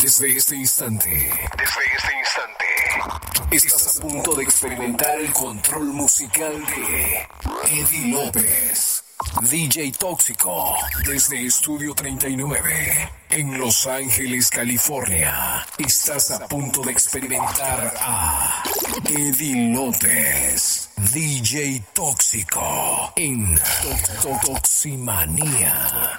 Desde este instante, desde este instante, estás a punto de experimentar el control musical de Eddie López, DJ Tóxico, desde Estudio 39, en Los Ángeles, California. Estás a punto de experimentar a Eddie López, DJ Tóxico, en Toximanía.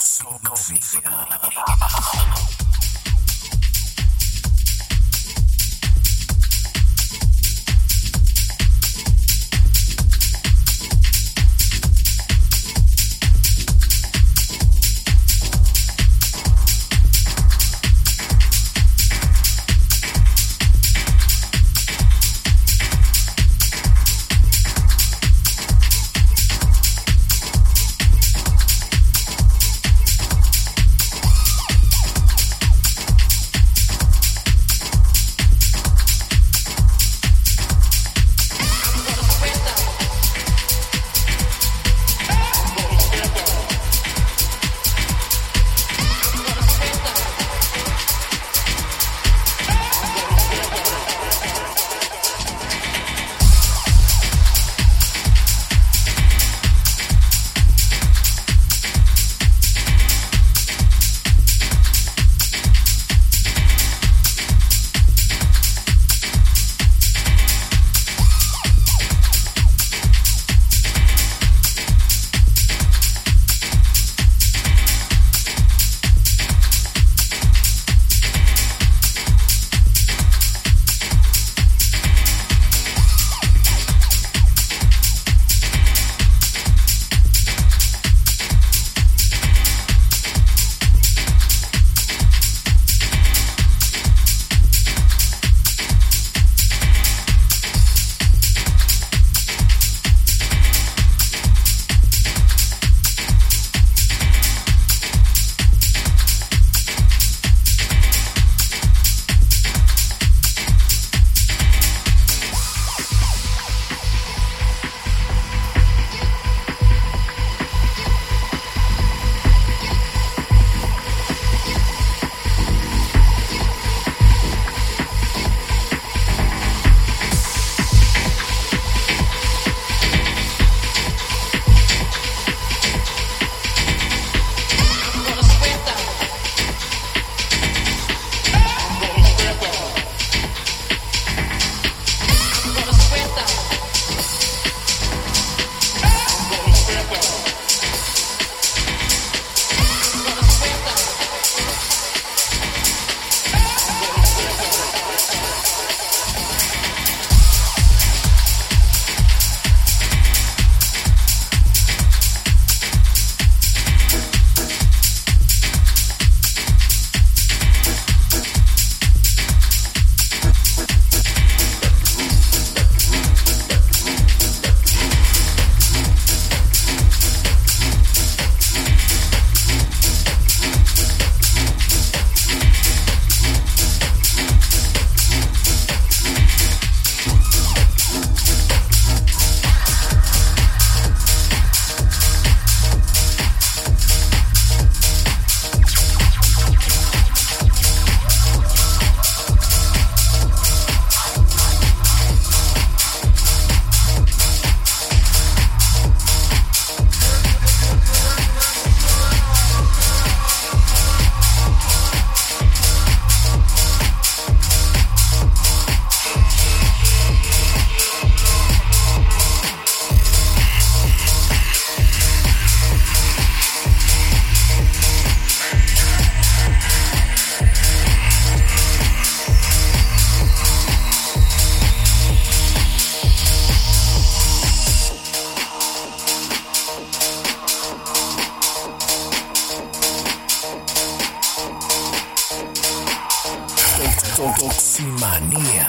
Toximanía.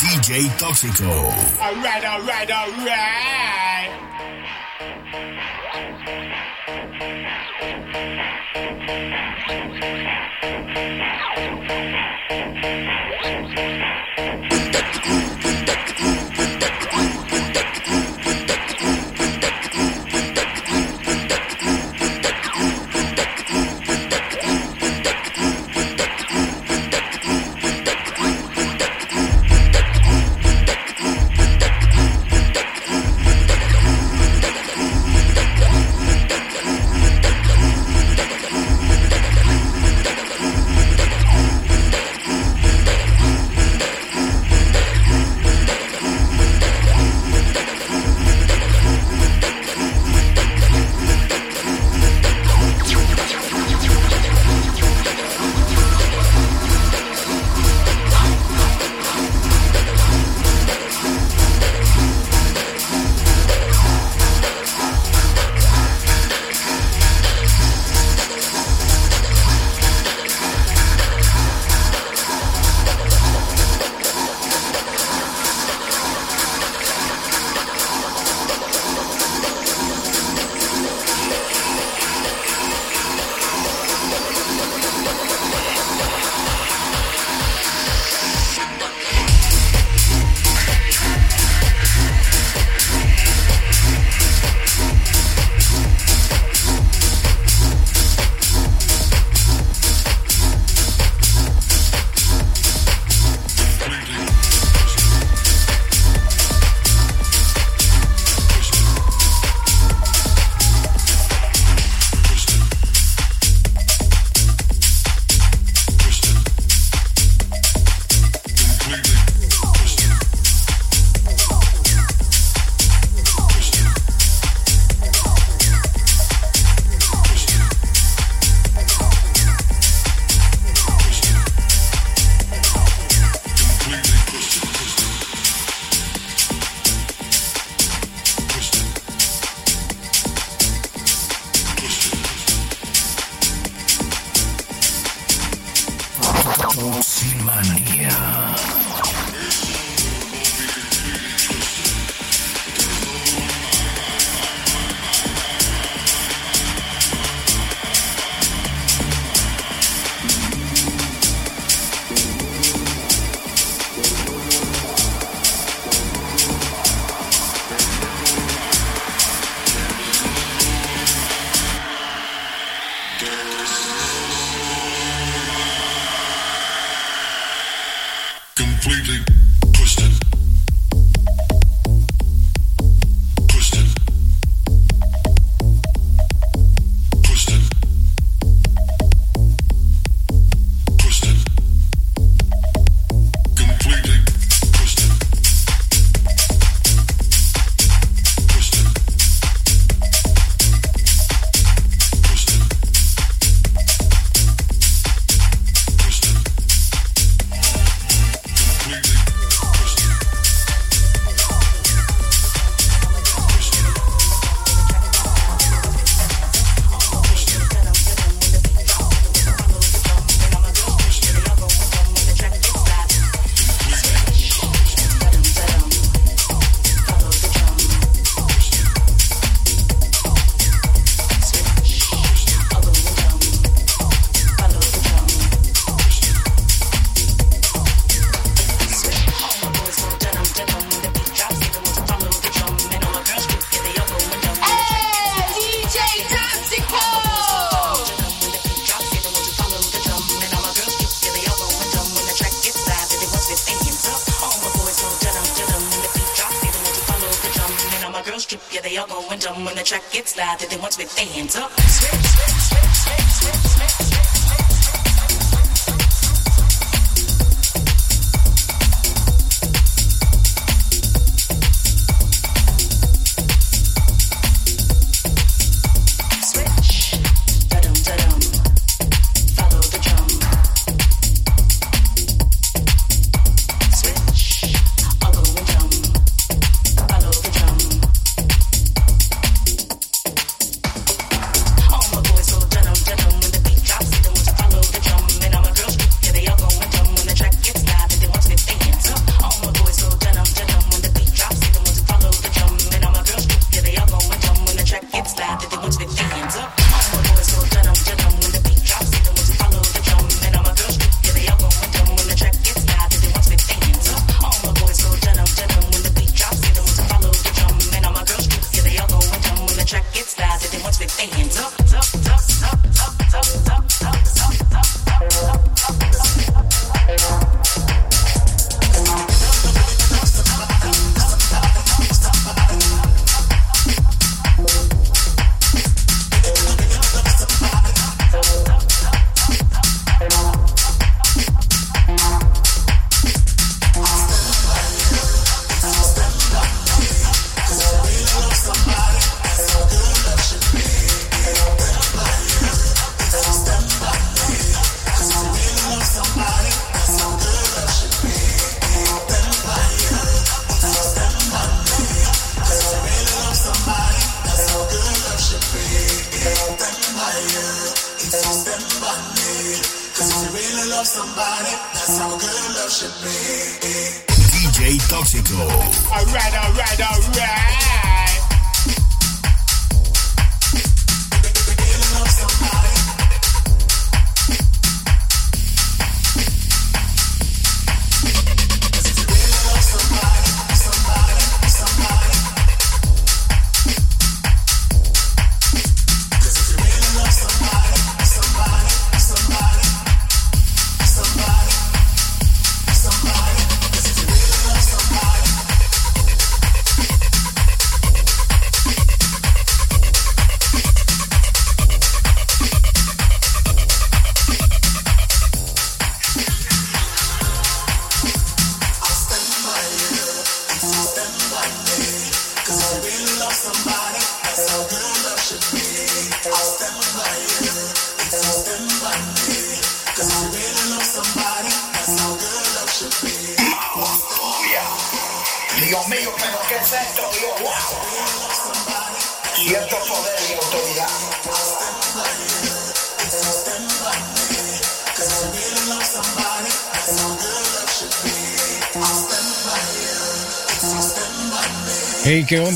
DJ Tóxico. Alright, alright, alright.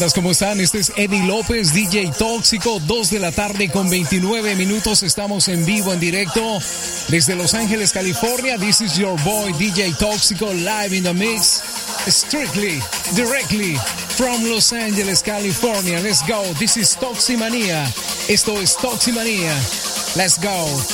Hey, ¿qué ondas? ¿Cómo están? Este es Eddie López, DJ Tóxico, 2 de la tarde con 29 minutos. Estamos en vivo, en directo desde Los Ángeles, California. This is your boy, DJ Tóxico, live in the mix. Strictly, directly from Los Angeles, California. Let's go. This is Toximania. Esto es Toximania. Let's go.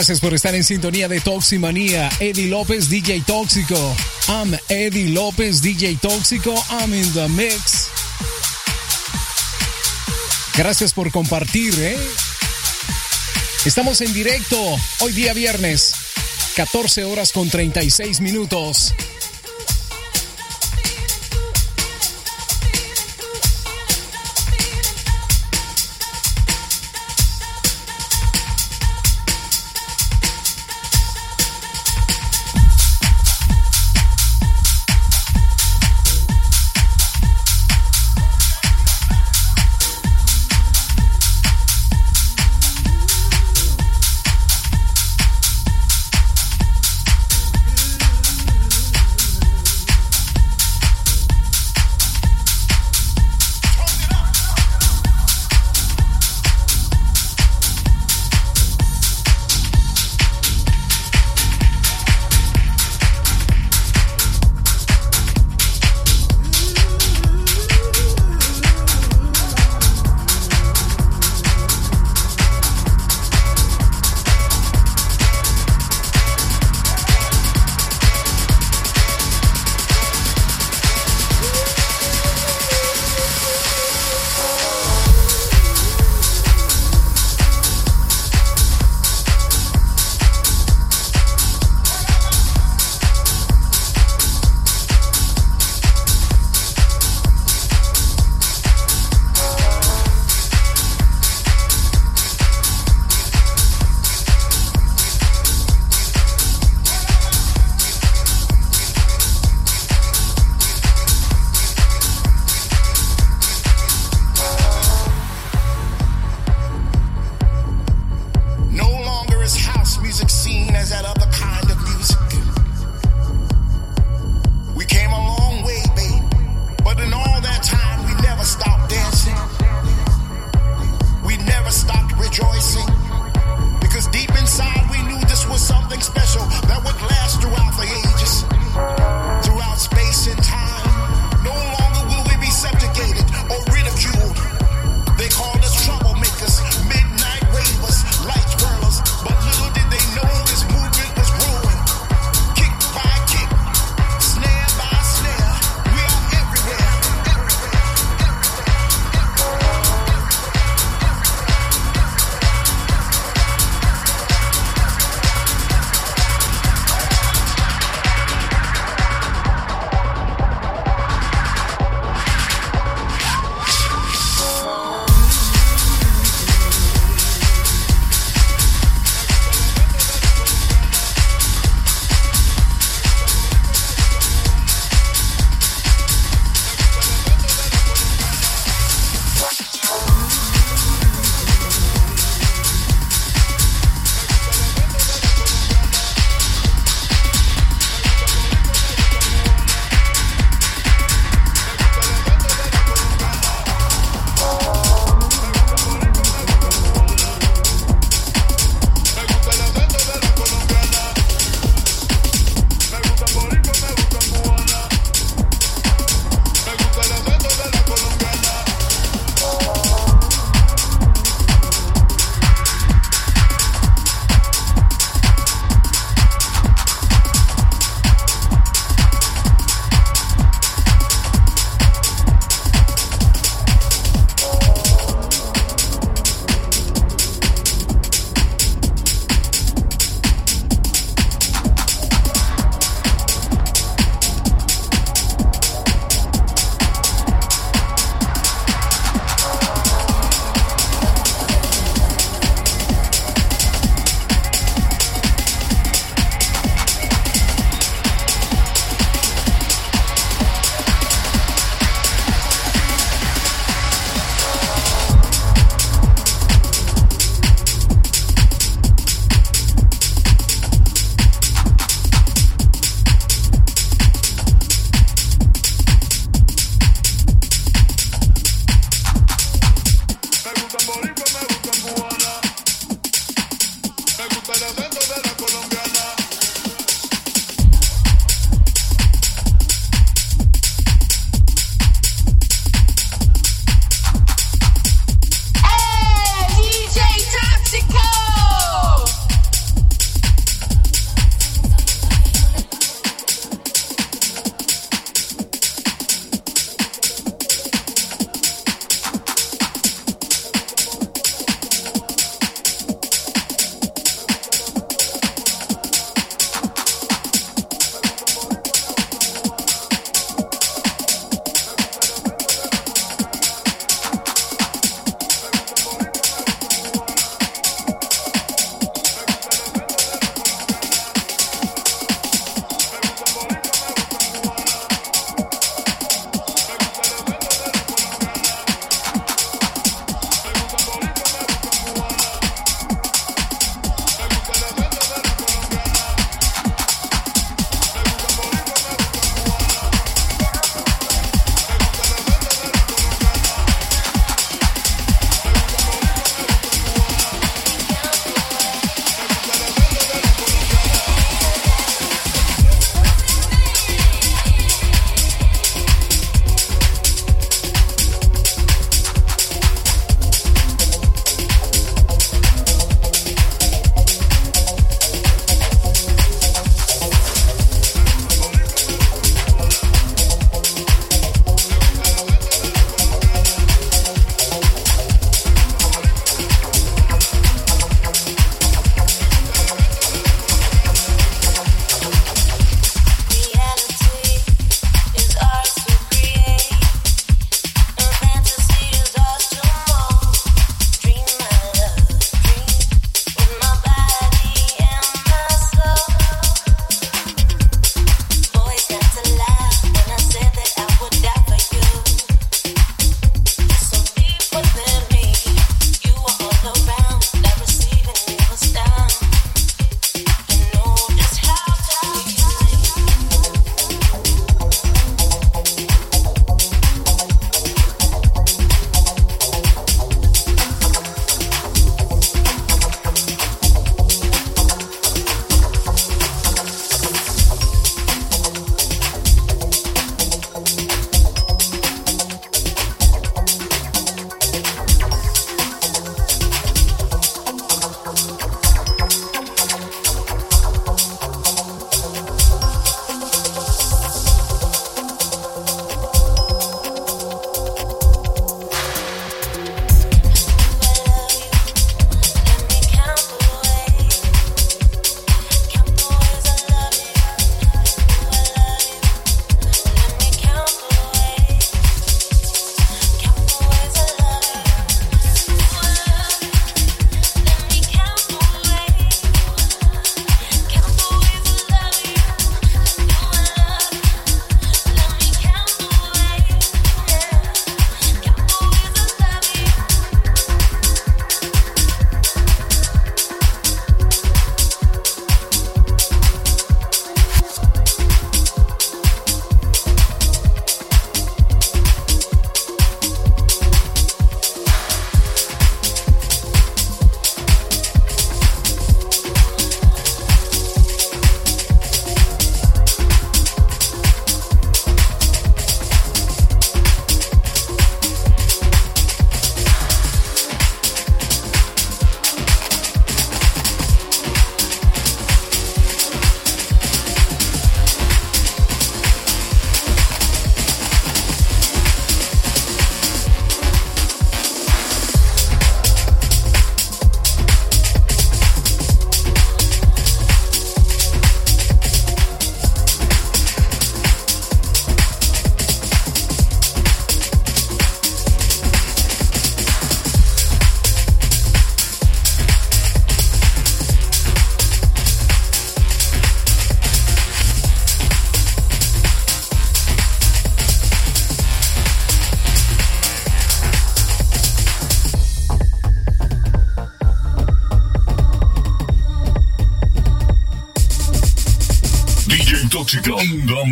Gracias por estar en sintonía de Toximanía. Eddie López, DJ Tóxico. I'm Eddie López, DJ Tóxico. I'm in the mix. Gracias por compartir, ¿eh? Estamos en directo hoy día viernes, 14 horas con 36 minutos.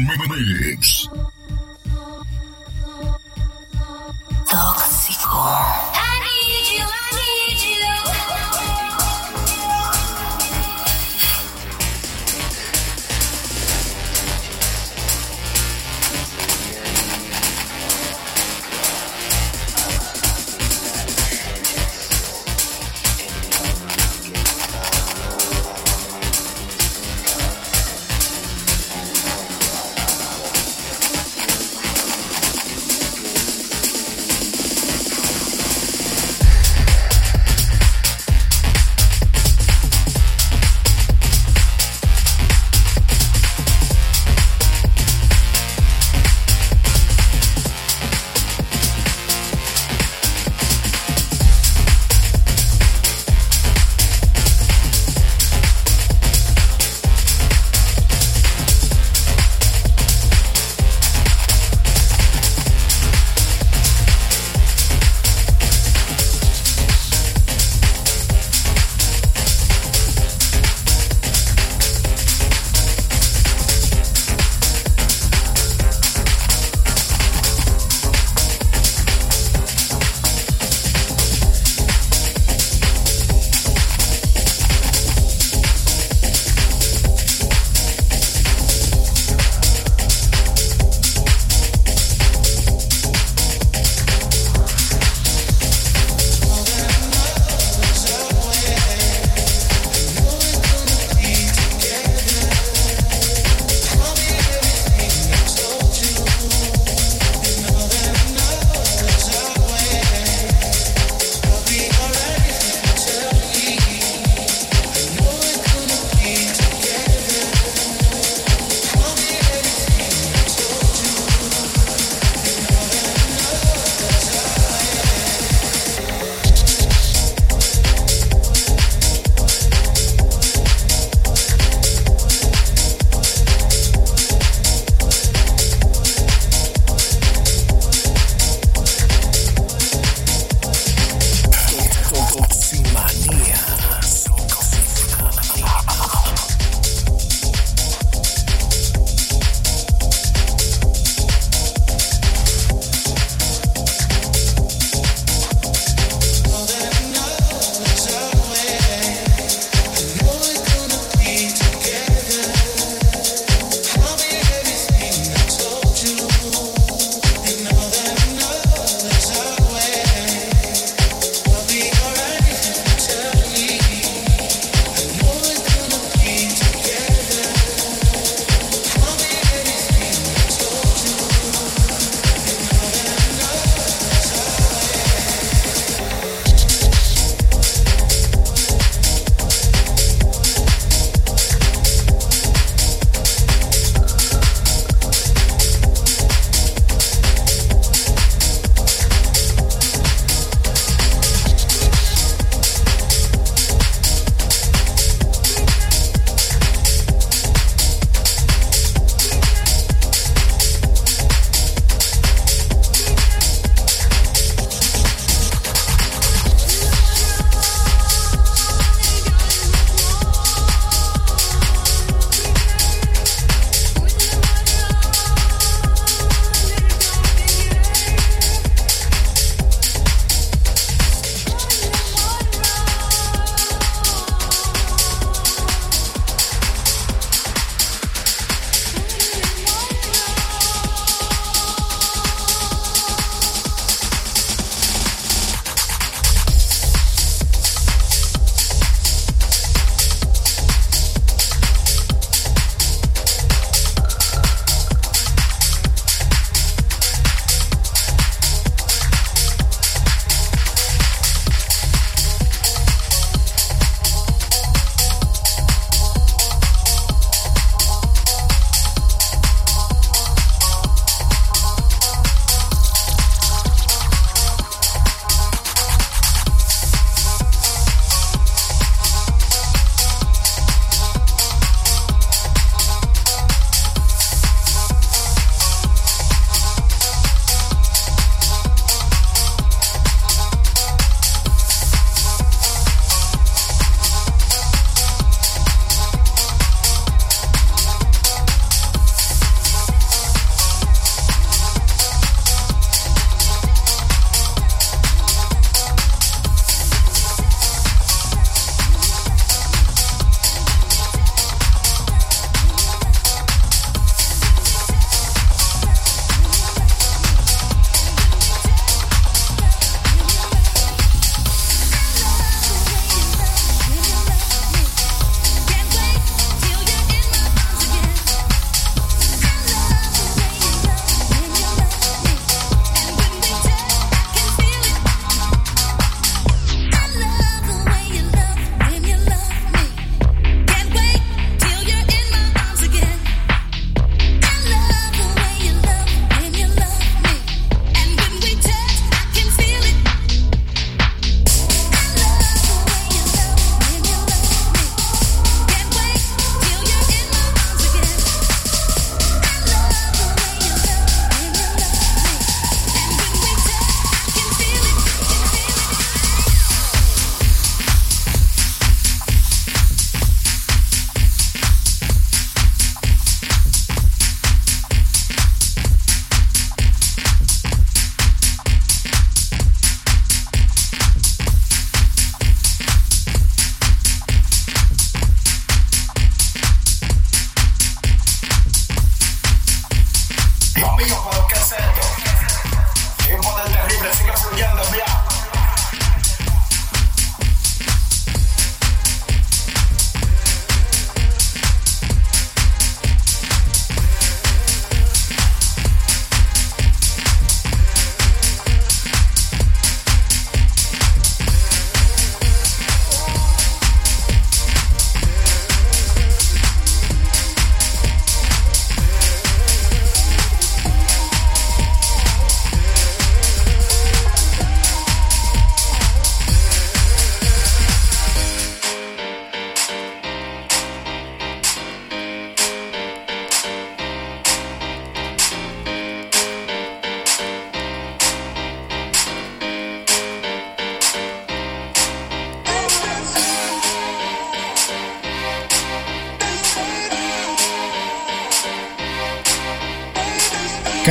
MMM.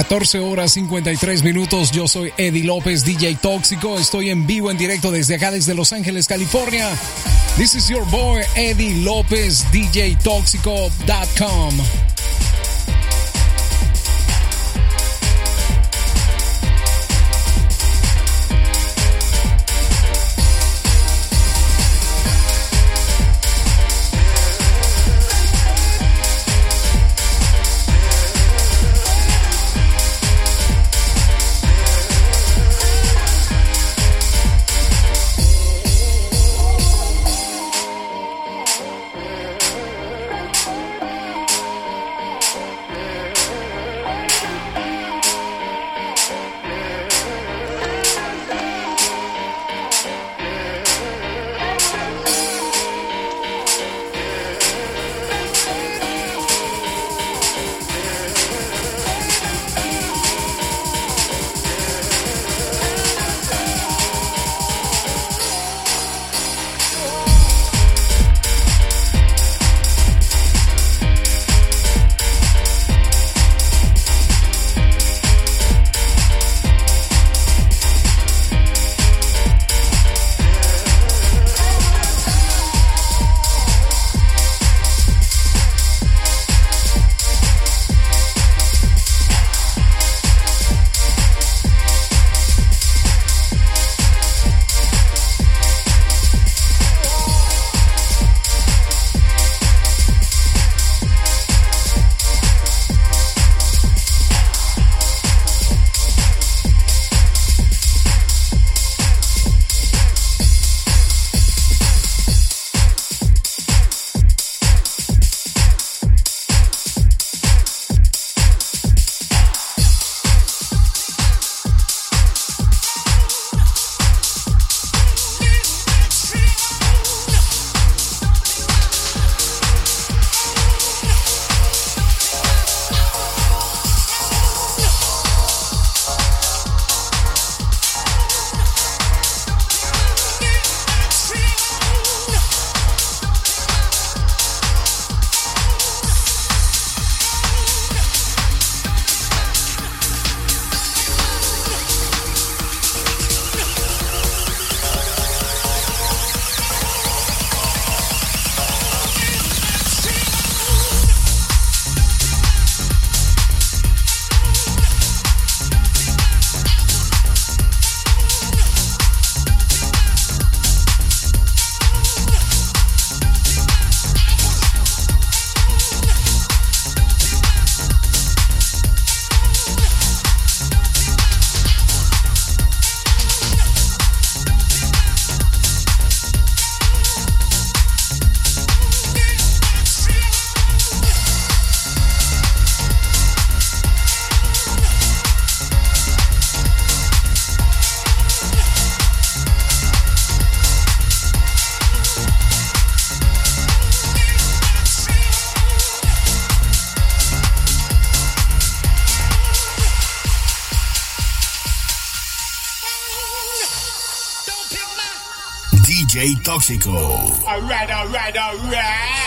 14 horas 53 minutos. Yo soy Eddie López, DJ Tóxico. Estoy en vivo, en directo desde acá, desde Los Ángeles, California. This is your boy Eddie López, DJTóxico.com. Tóxico. All right, all right, all right.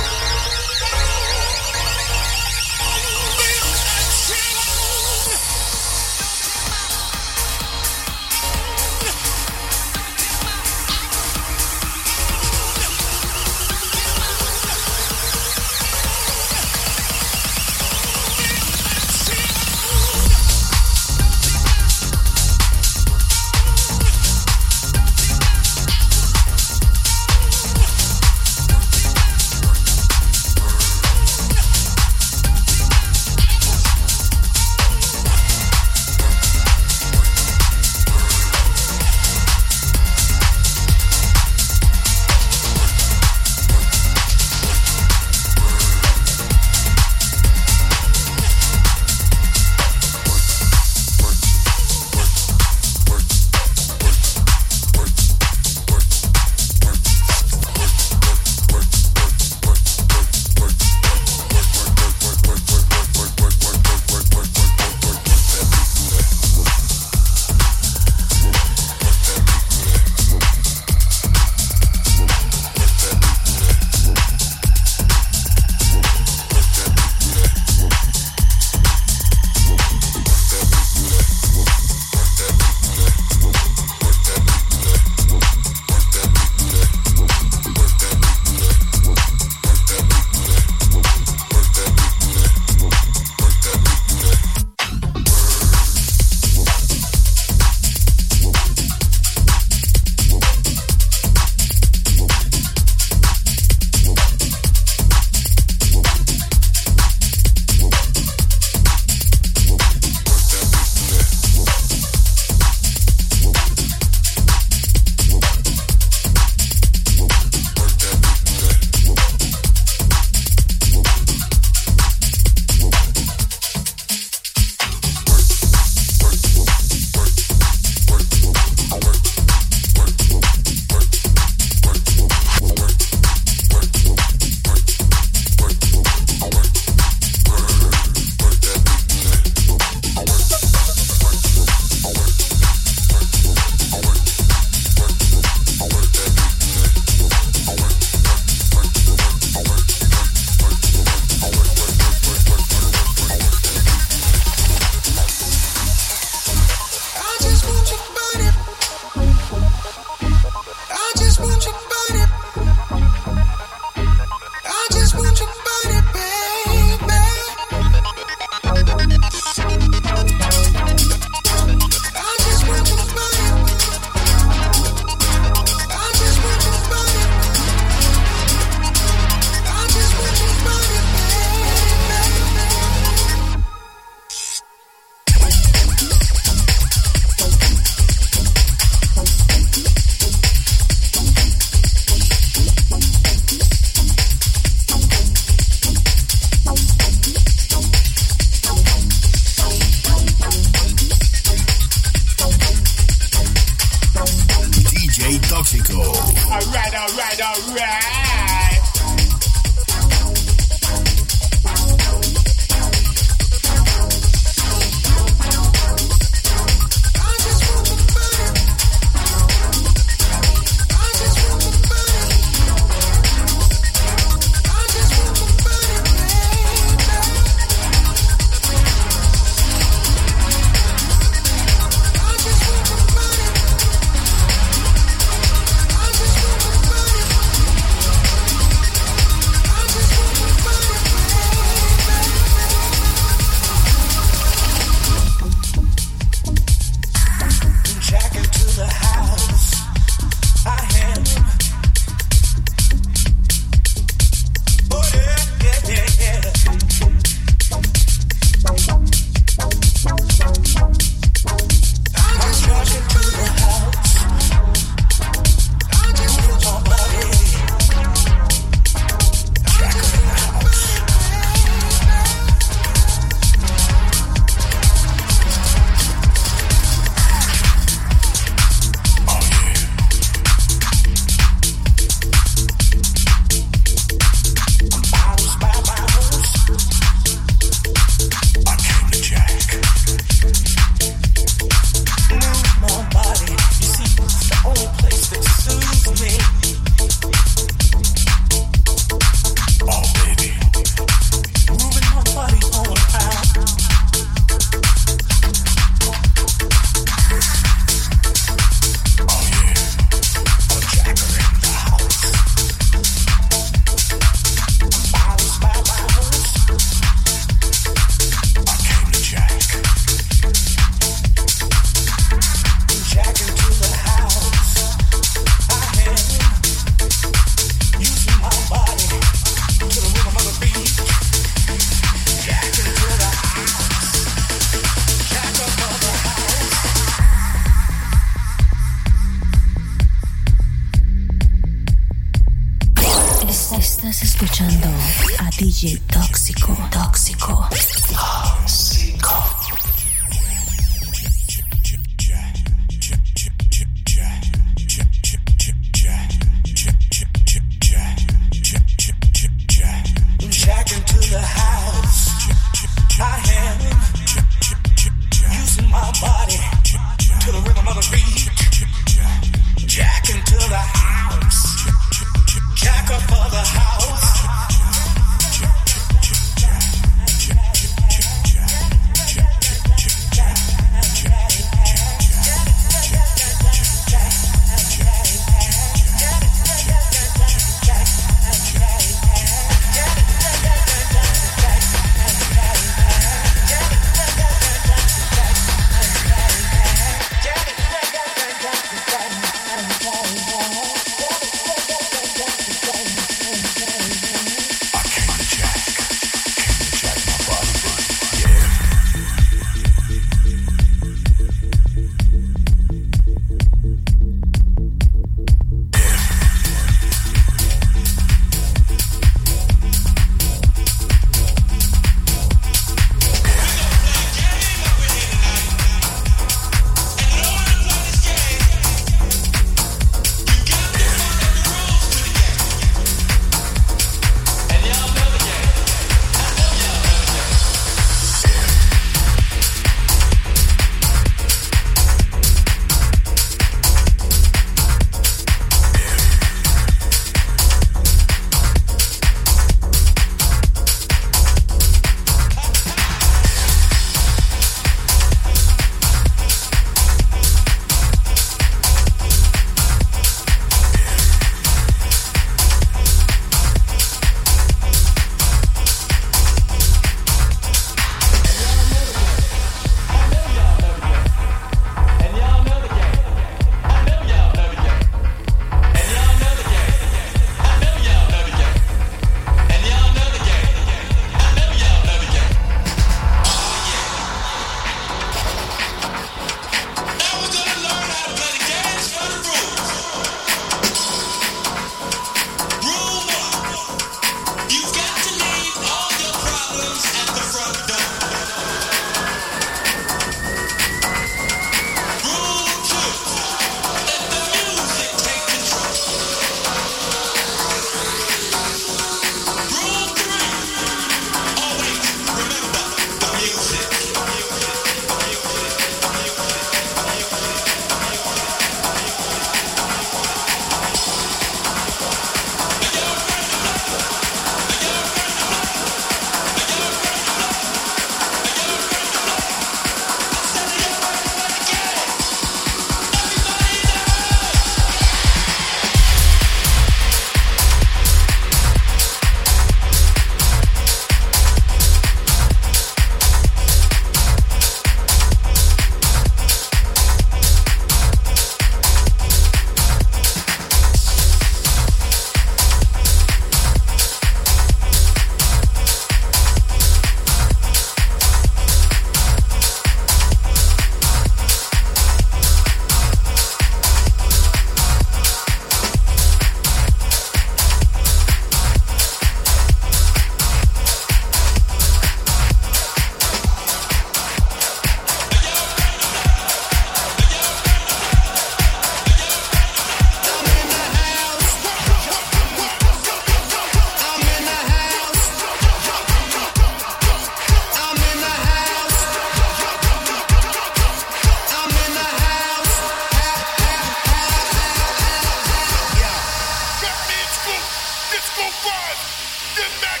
Get that.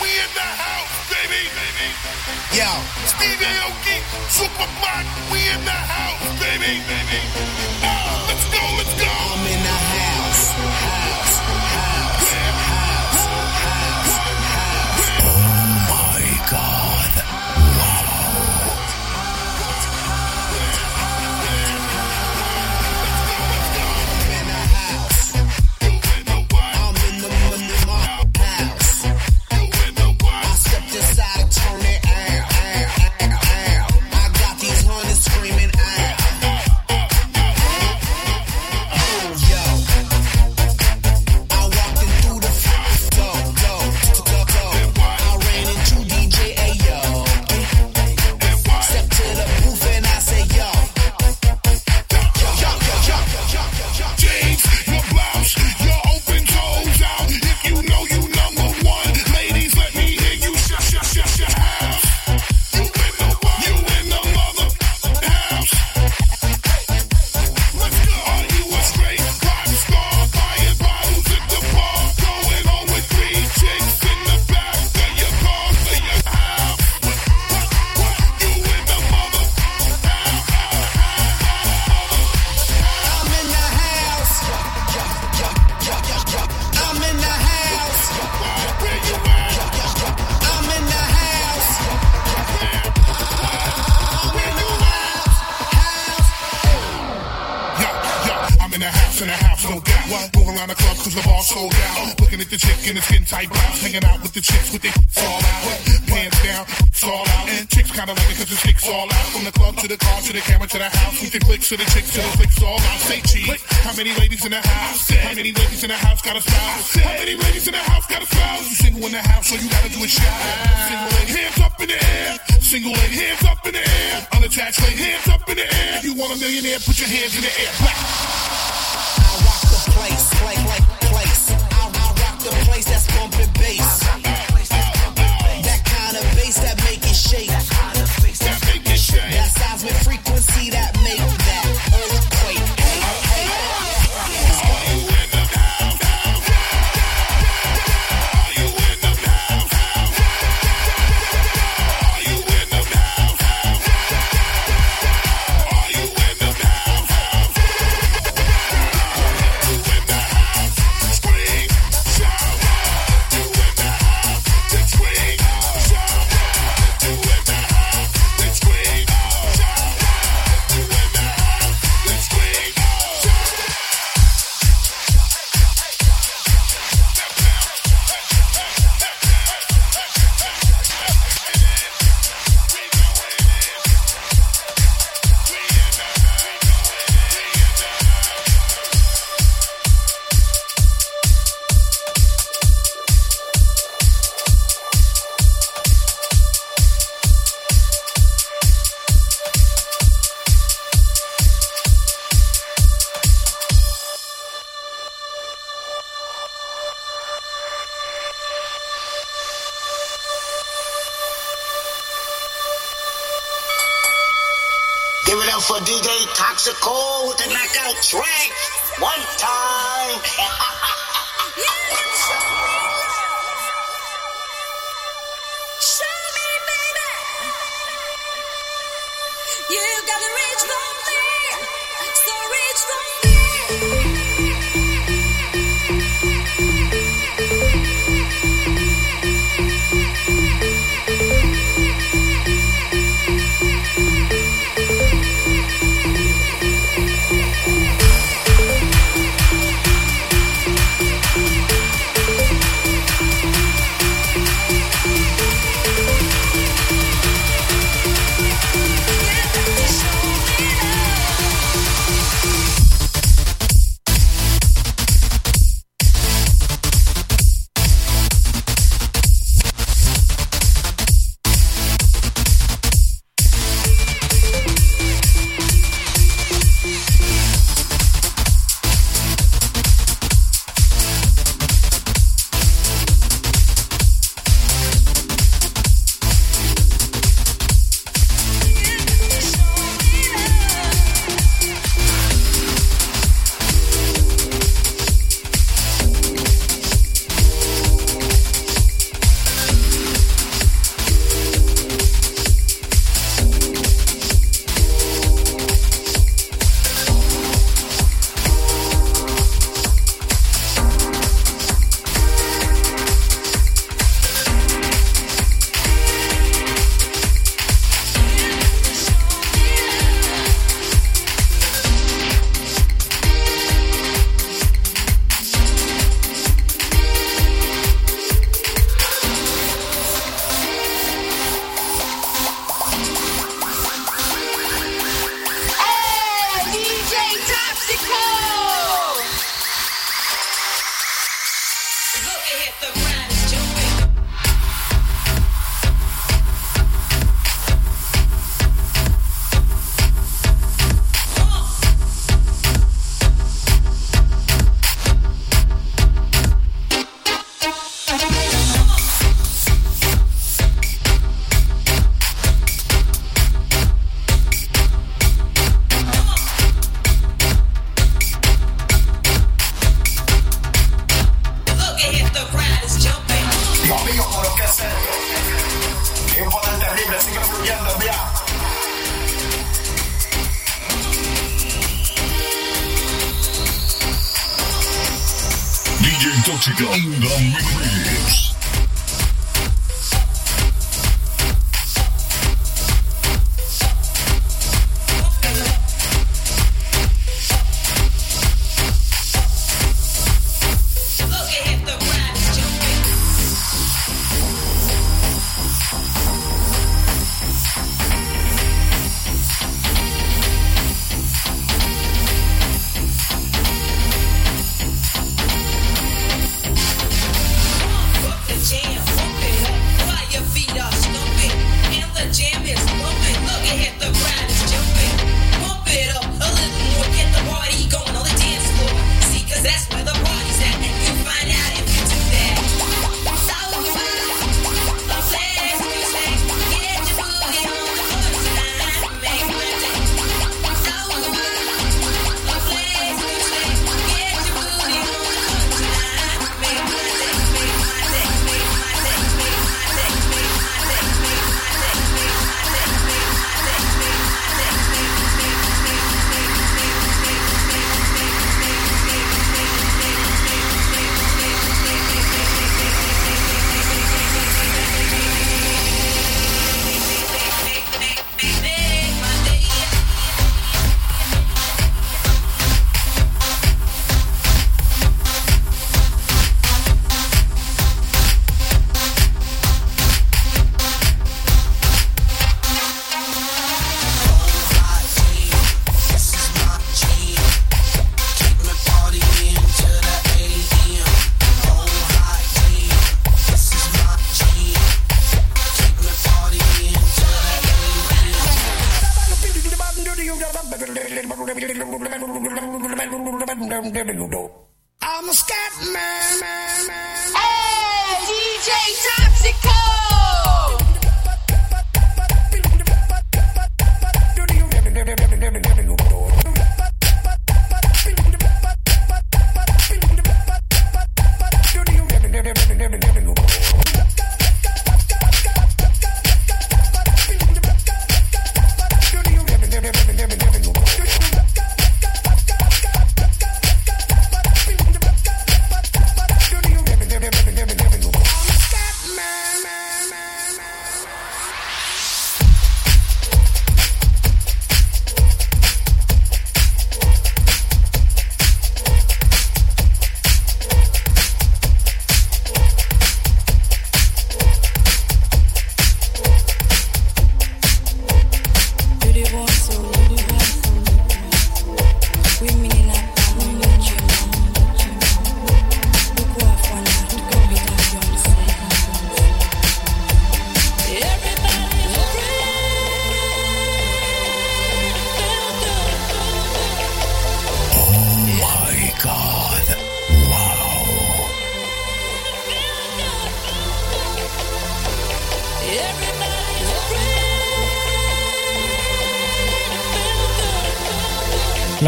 We in the house, baby. baby. Yo. Steve Aoki, Superbot. We in the house, baby. baby. Oh, let's go, let's go.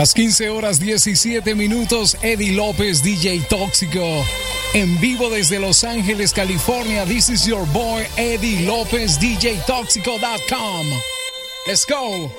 Las 15 horas 17 minutos, Eddie López, DJ Tóxico. En vivo desde Los Ángeles, California. This is your boy, Eddie López, DJ Tóxico.com. Let's go.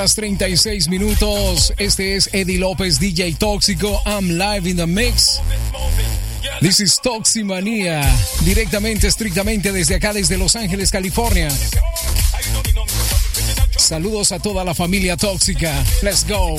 horas 36 minutos. Este es Eddie López, DJ Tóxico. I'm live in the mix. This is Toximanía. Directamente, estrictamente desde acá, desde Los Ángeles, California. Saludos a toda la familia tóxica. Let's go.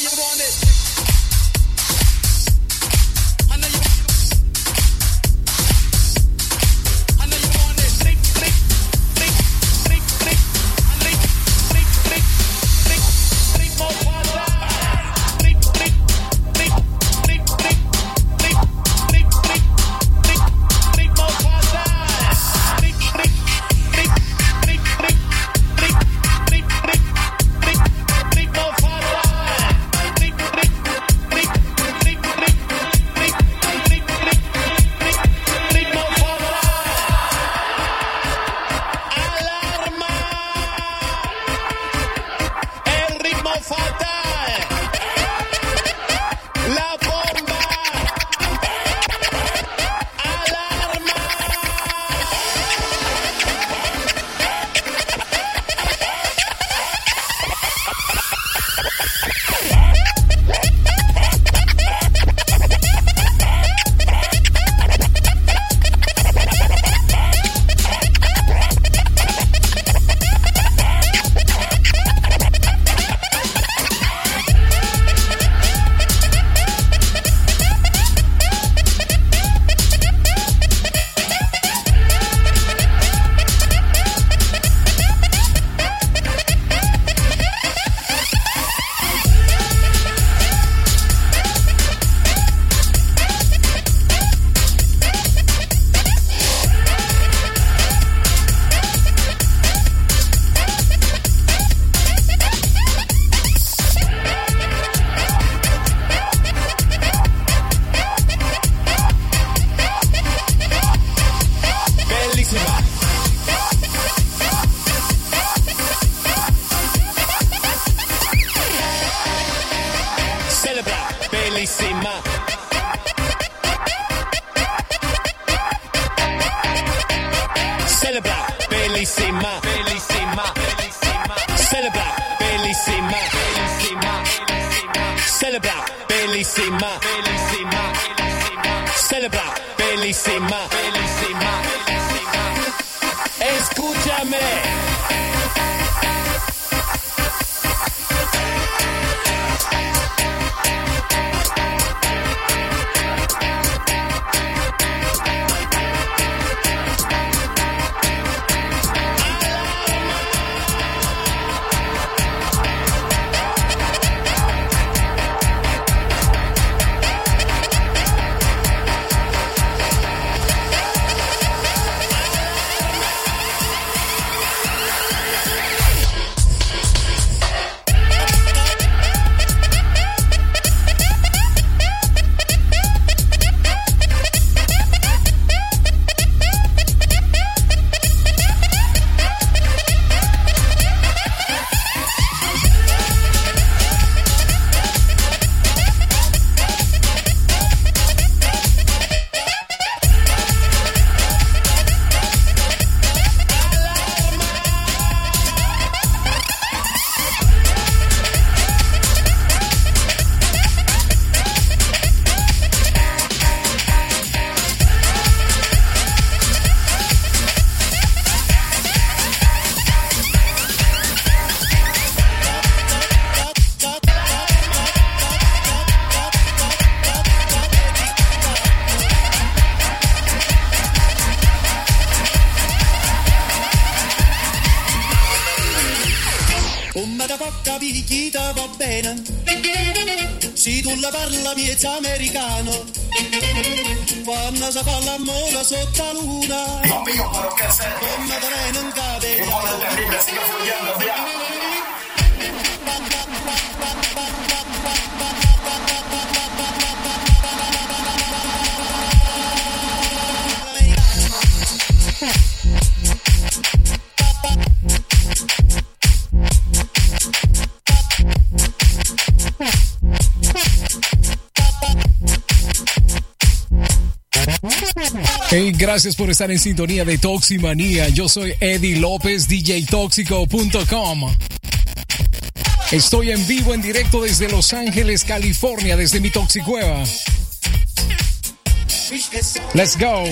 know you want it. Gracias por estar en sintonía de Toximanía. Yo soy Eddie López, DJTóxico.com. Estoy en vivo, en directo desde Los Ángeles, California, desde mi Toxicueva. Let's go.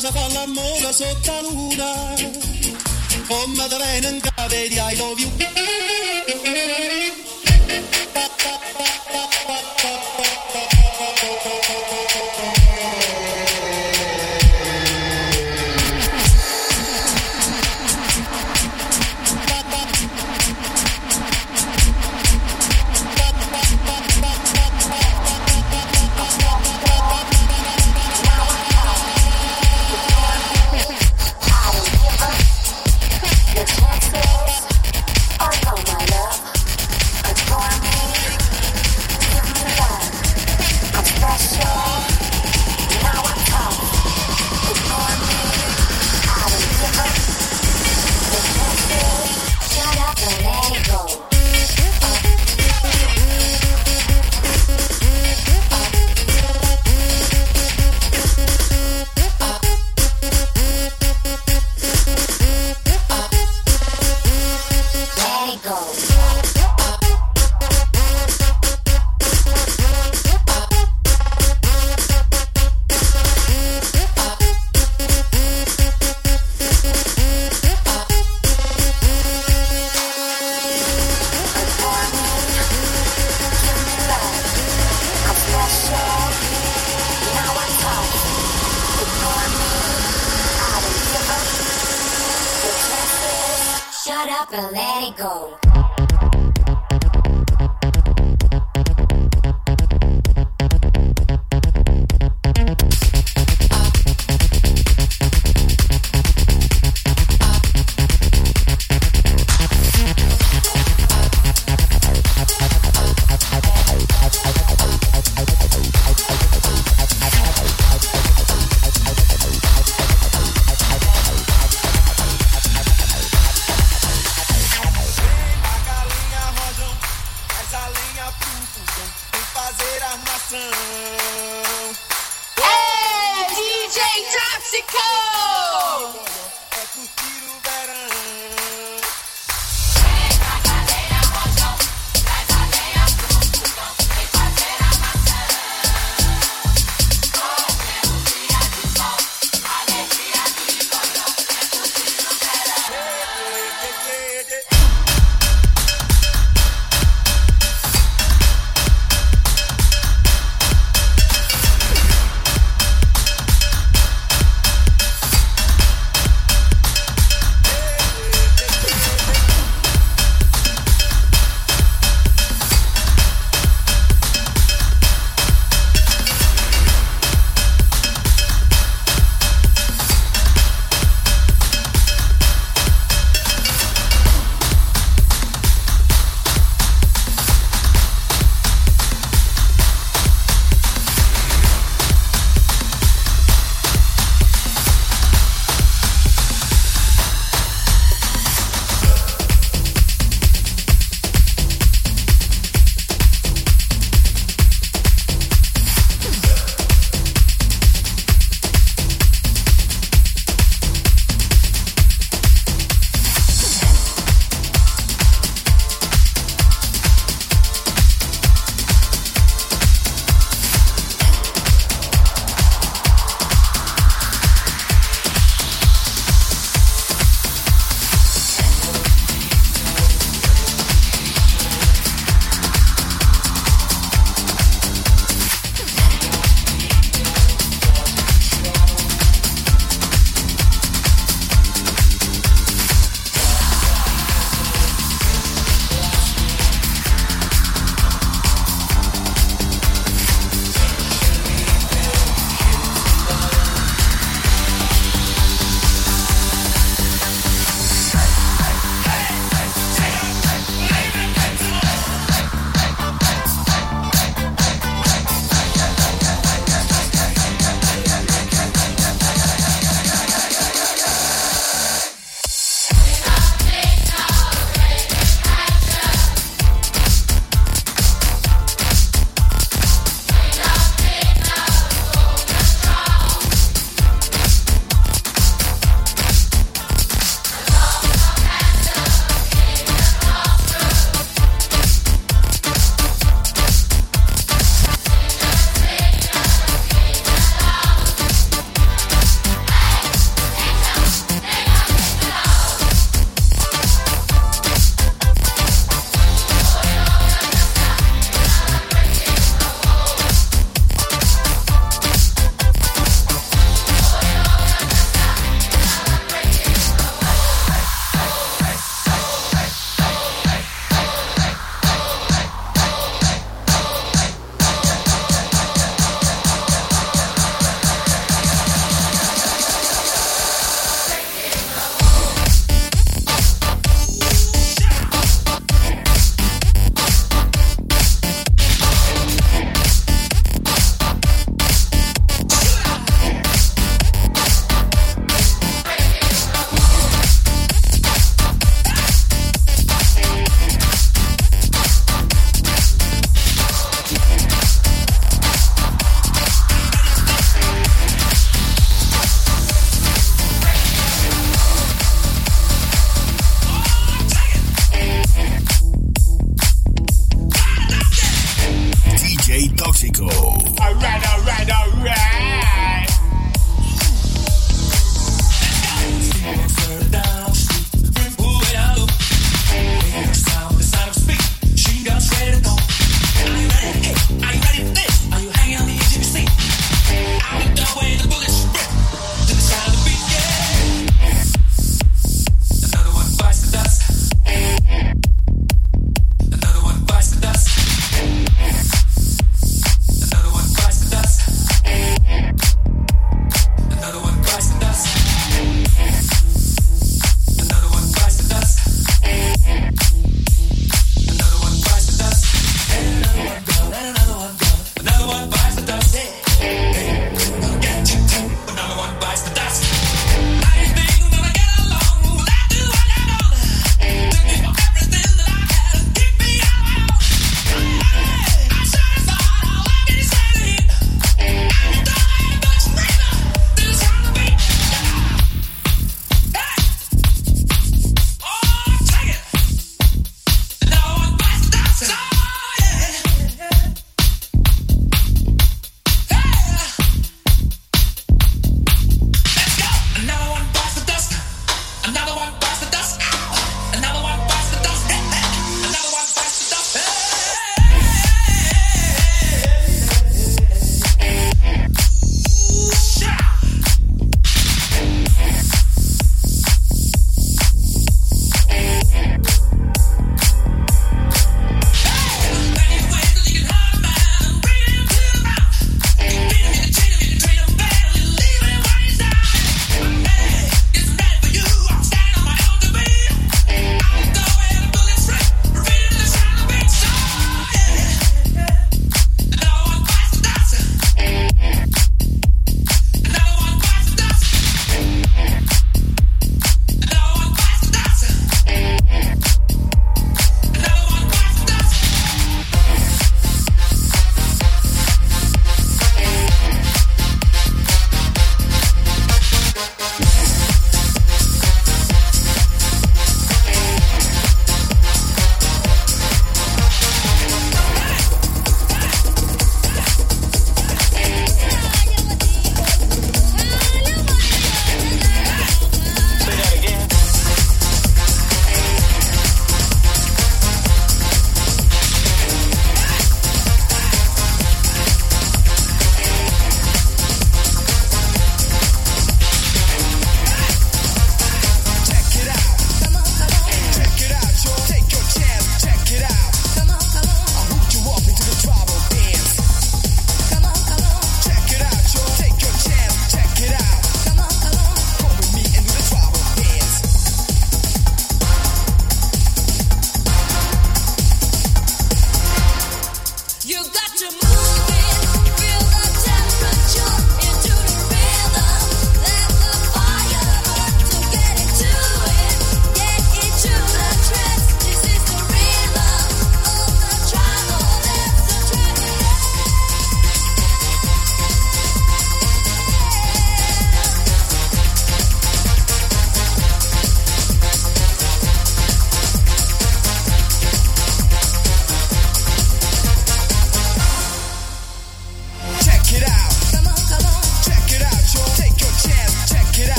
casa fa la mola sotto la luna. Come te venen capelli, I love you. Pa, pa, pa,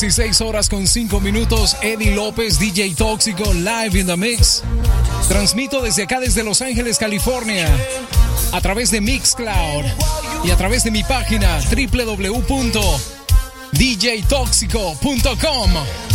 16 horas con 5 minutos, Eddie López, DJ Tóxico, live in the mix. Transmito desde acá, desde Los Ángeles, California, a través de Mixcloud y a través de mi página www.djtoxico.com.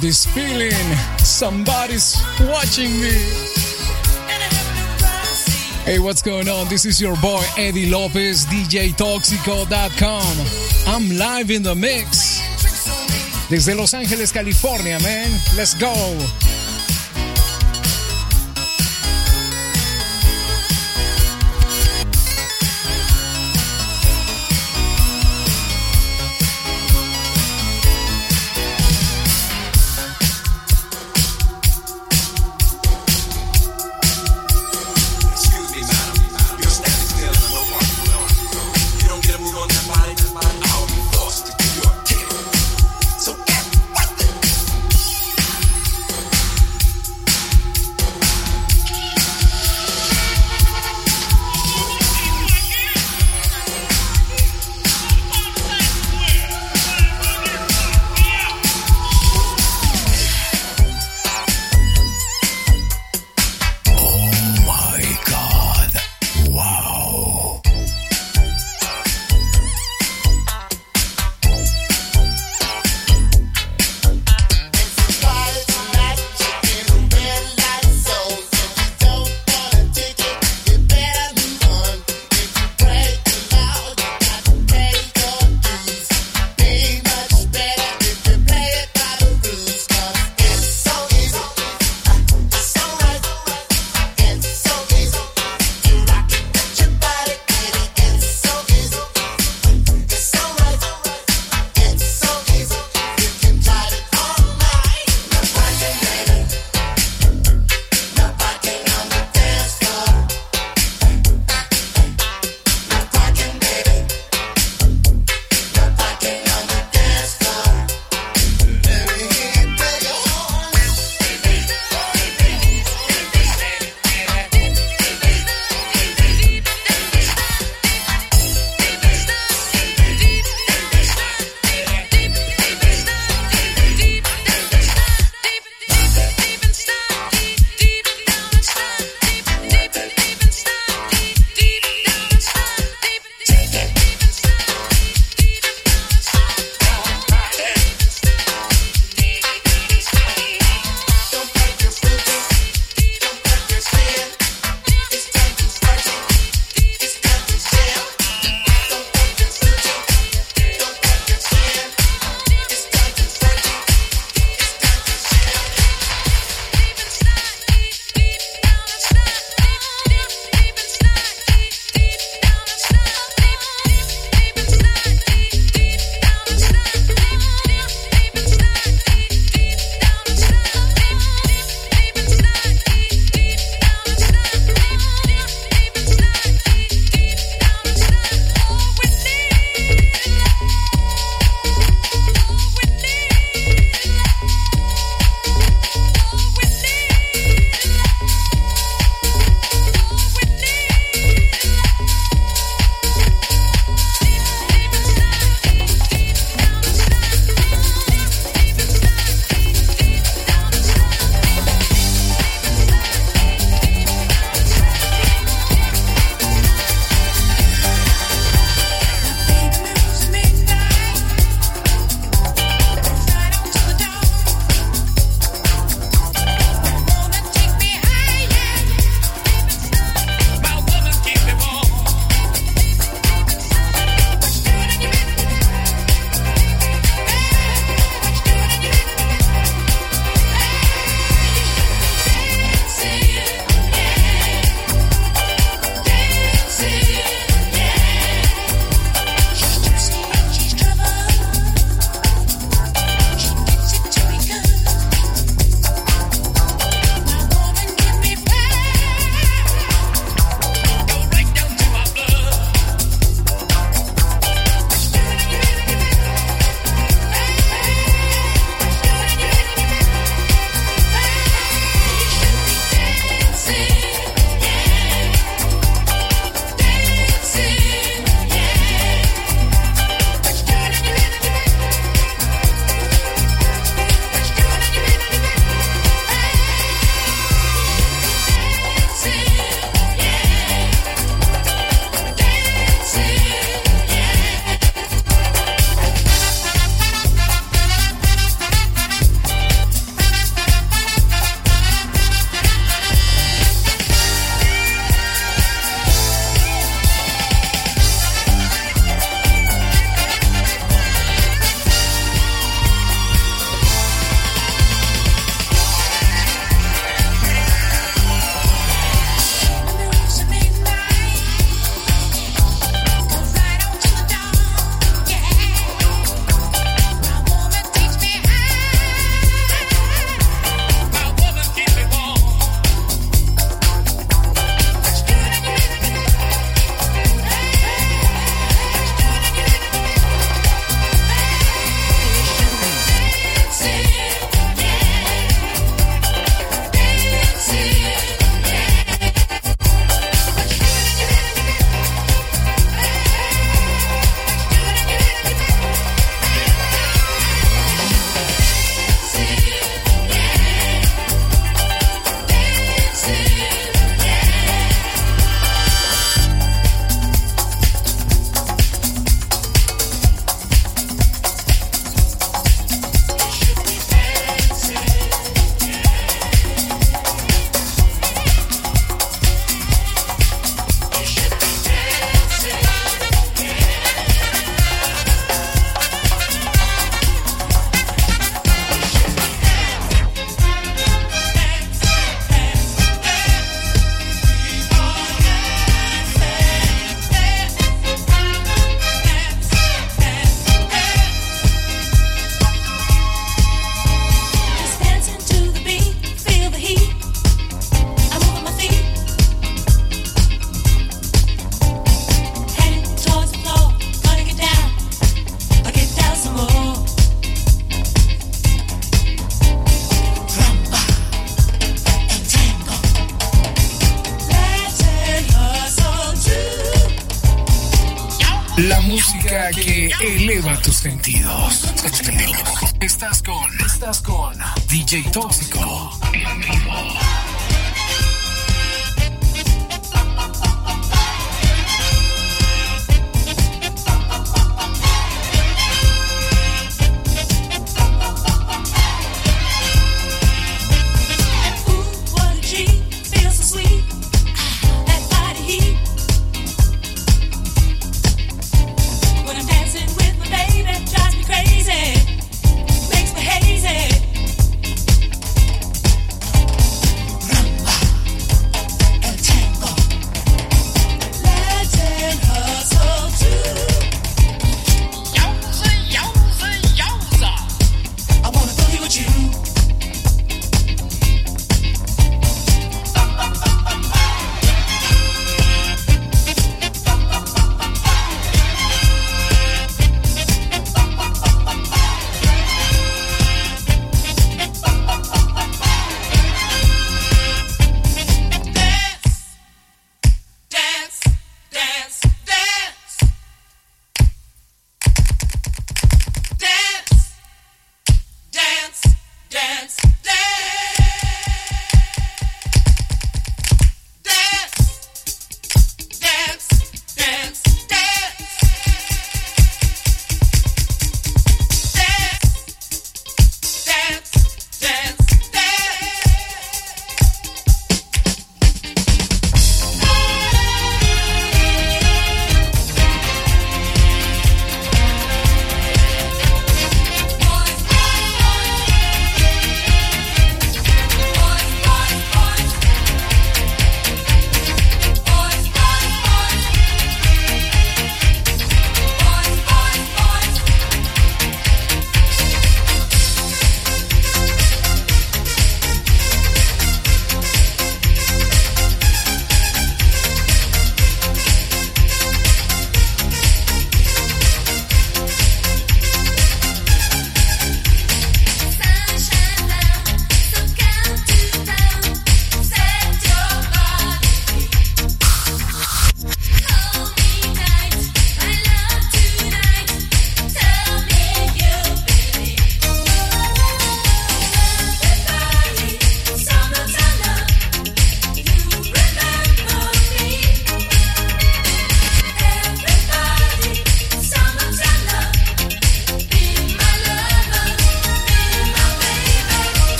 this feeling. Somebody's watching me. Hey, what's going on? This is your boy Eddie Lopez, DJToxico.com. I'm live in the mix. Desde Los Ángeles, California, man. Let's go.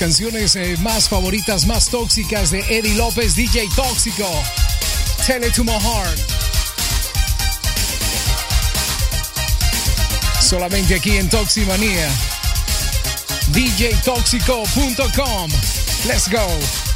canciones eh, más favoritas, más tóxicas de Eddie López, DJ Tóxico. Tell it to my heart. Solamente aquí en Toximanía. DJTóxico.com. Let's go.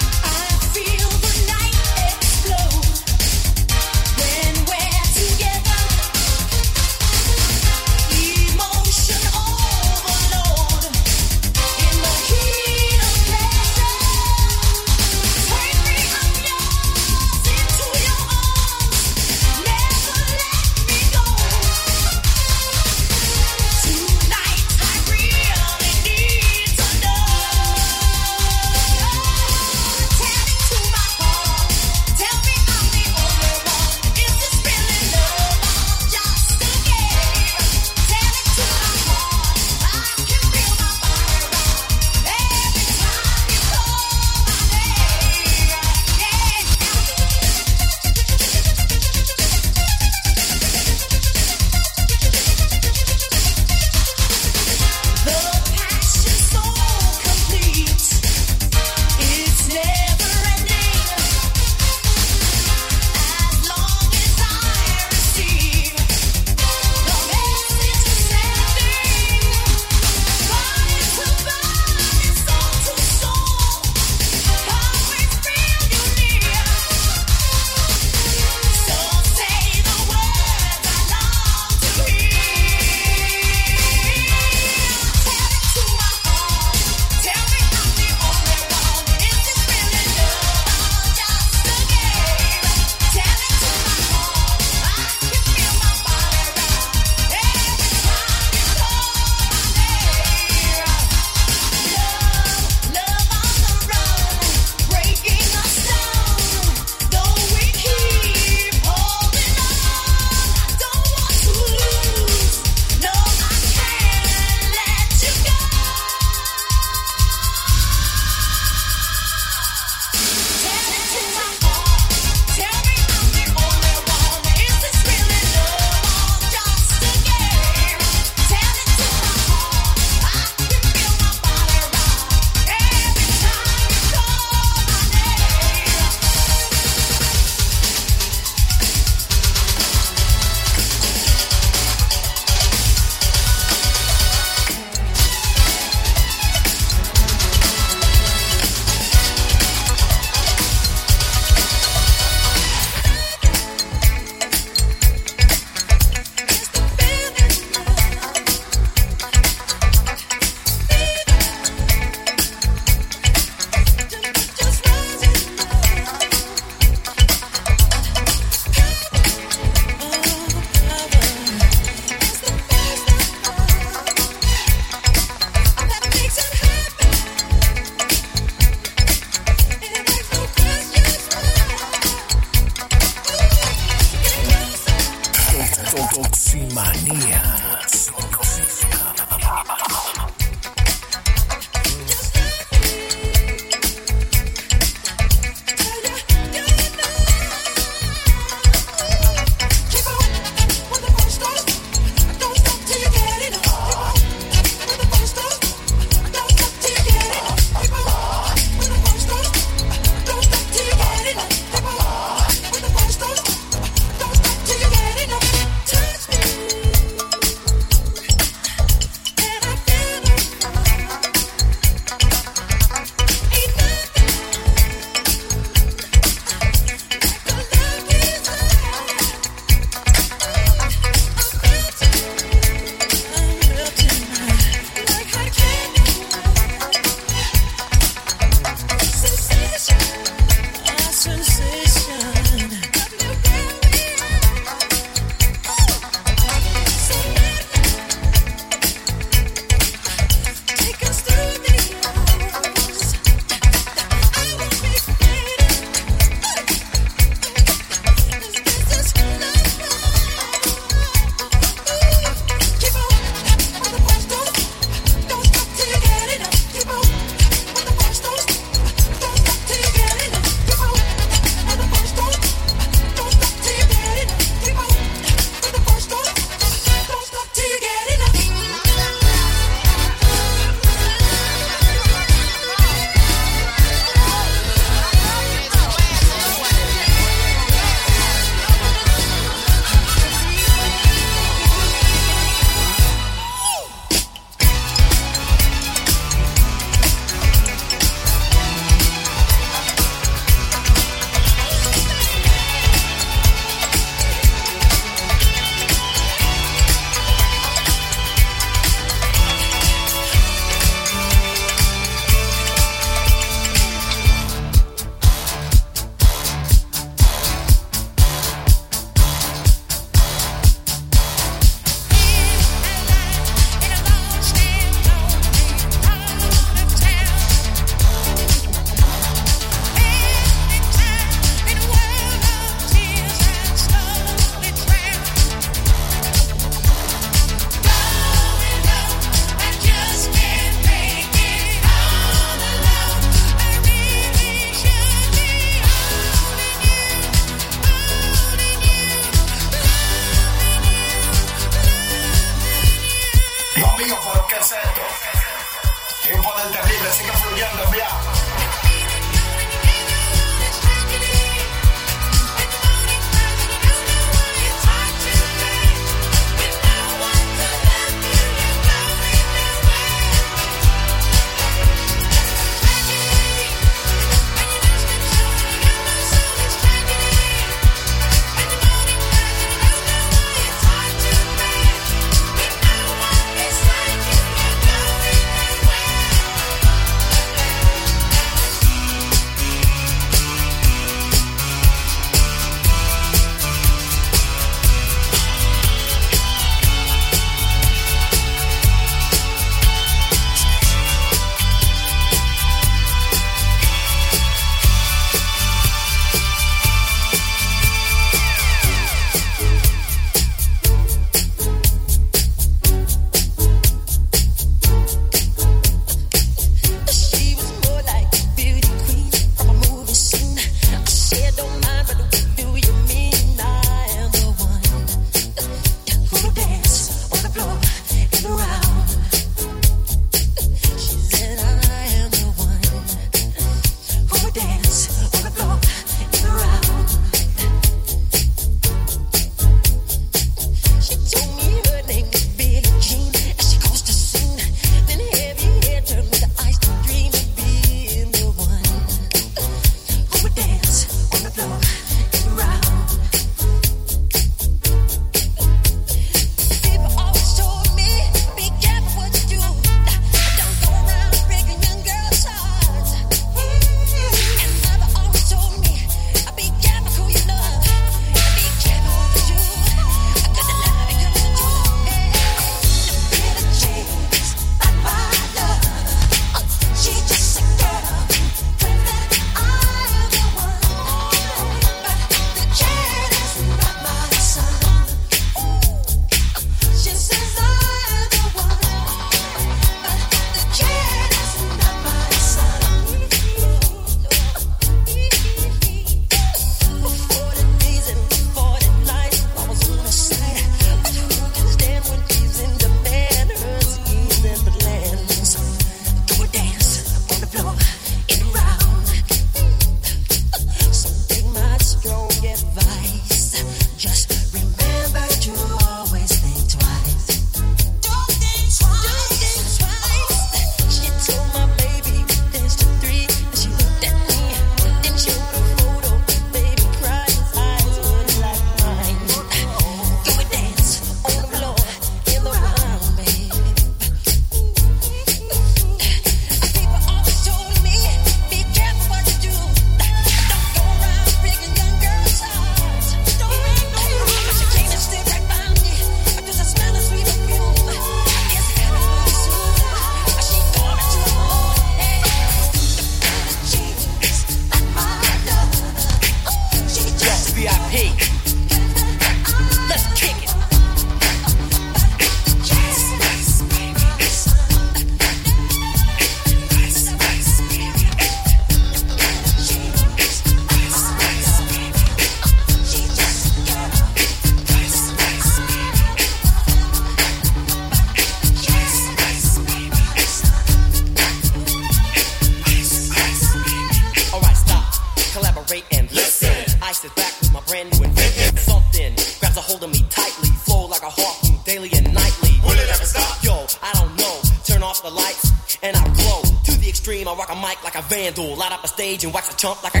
Stage and watch a chump like a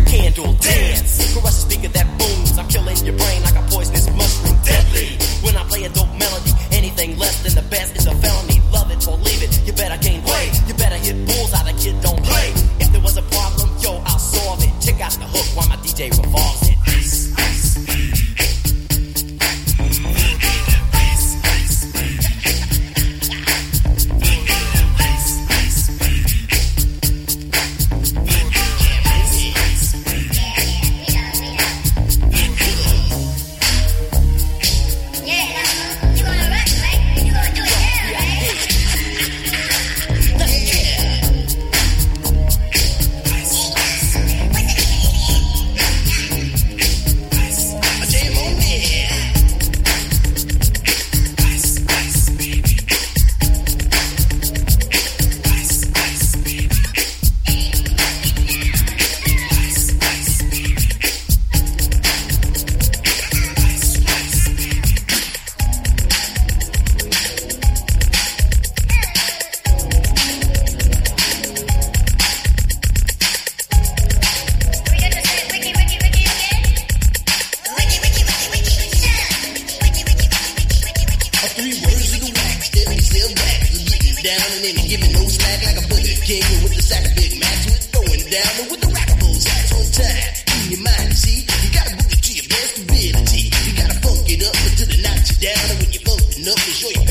back like a bullet king with the sack of Big Macs. With throwing down and with the rockables hats on time. In your mind, see, you gotta move it to your best ability. You gotta funk it up until it knocks you down. And when you're bumping up, make sure you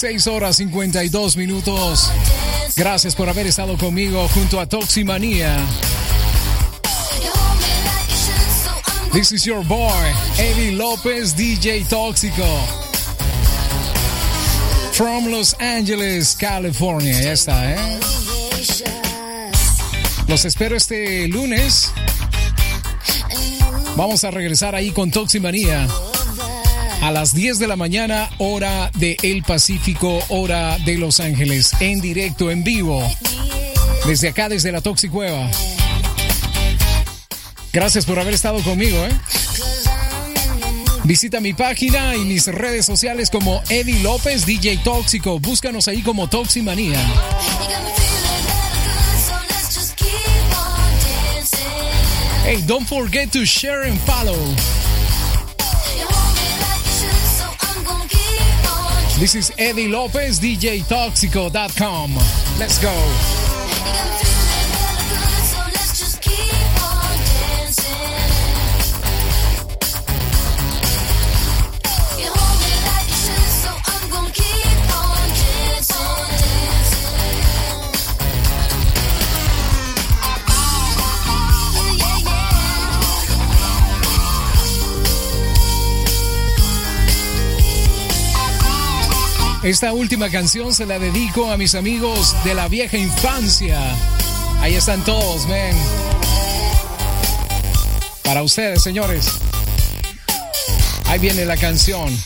16 horas 52 minutos. Gracias por haber estado conmigo junto a Toximanía. This is your boy, Eddie López, DJ Tóxico. From Los Angeles, California. Ya está, ¿eh? Los espero este lunes. Vamos a regresar ahí con Toximanía a las 10 de la mañana, hora de Pacífico, hora de Los Ángeles, en directo, en vivo, desde acá, desde la Toxic Cueva. Gracias por haber estado conmigo, ¿eh? Visita mi página y mis redes sociales como Eddie López DJ Tóxico. Búscanos ahí como Toximanía. Hey, don't forget to share and follow. This is Eddie Lopez, DJ DJToxico.com. Let's go. Esta última canción se la dedico a mis amigos de la vieja infancia. Ahí están todos, ven. Para ustedes, señores. Ahí viene la canción.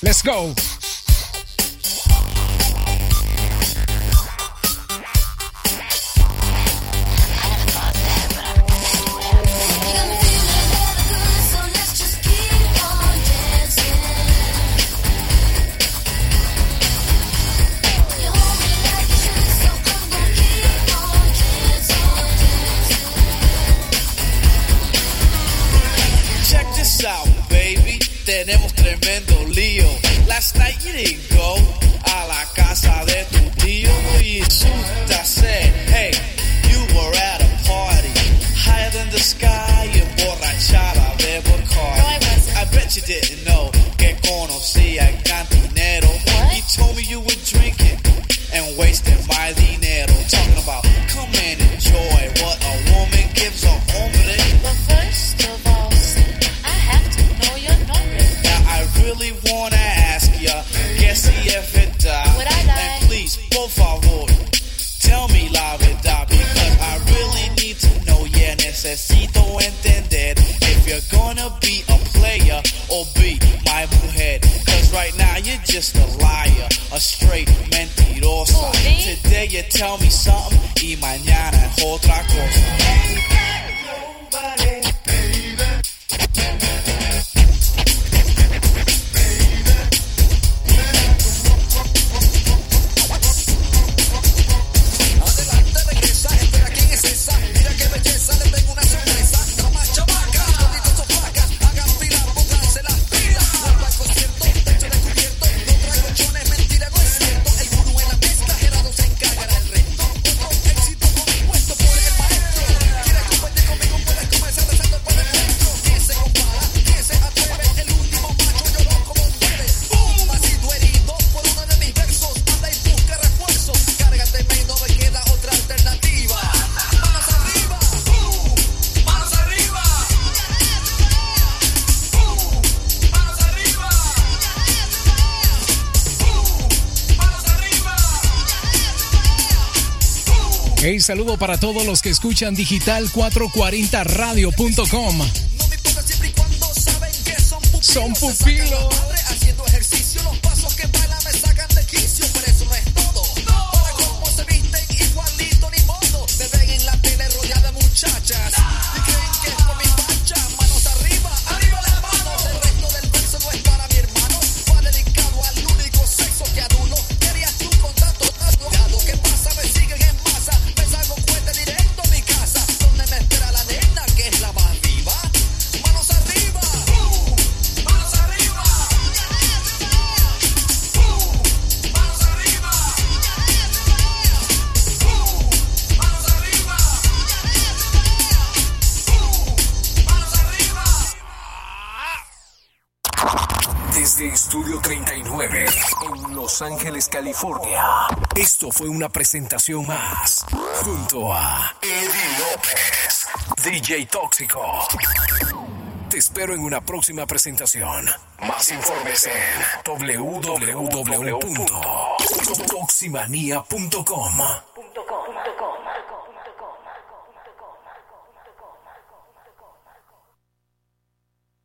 Let's go. saludo para todos los que escuchan digital440radio.com. Son pupilos. Esto fue una presentación más junto a Eddie López, DJ Tóxico. Te espero en una próxima presentación. Más informes en www.toximanía.com.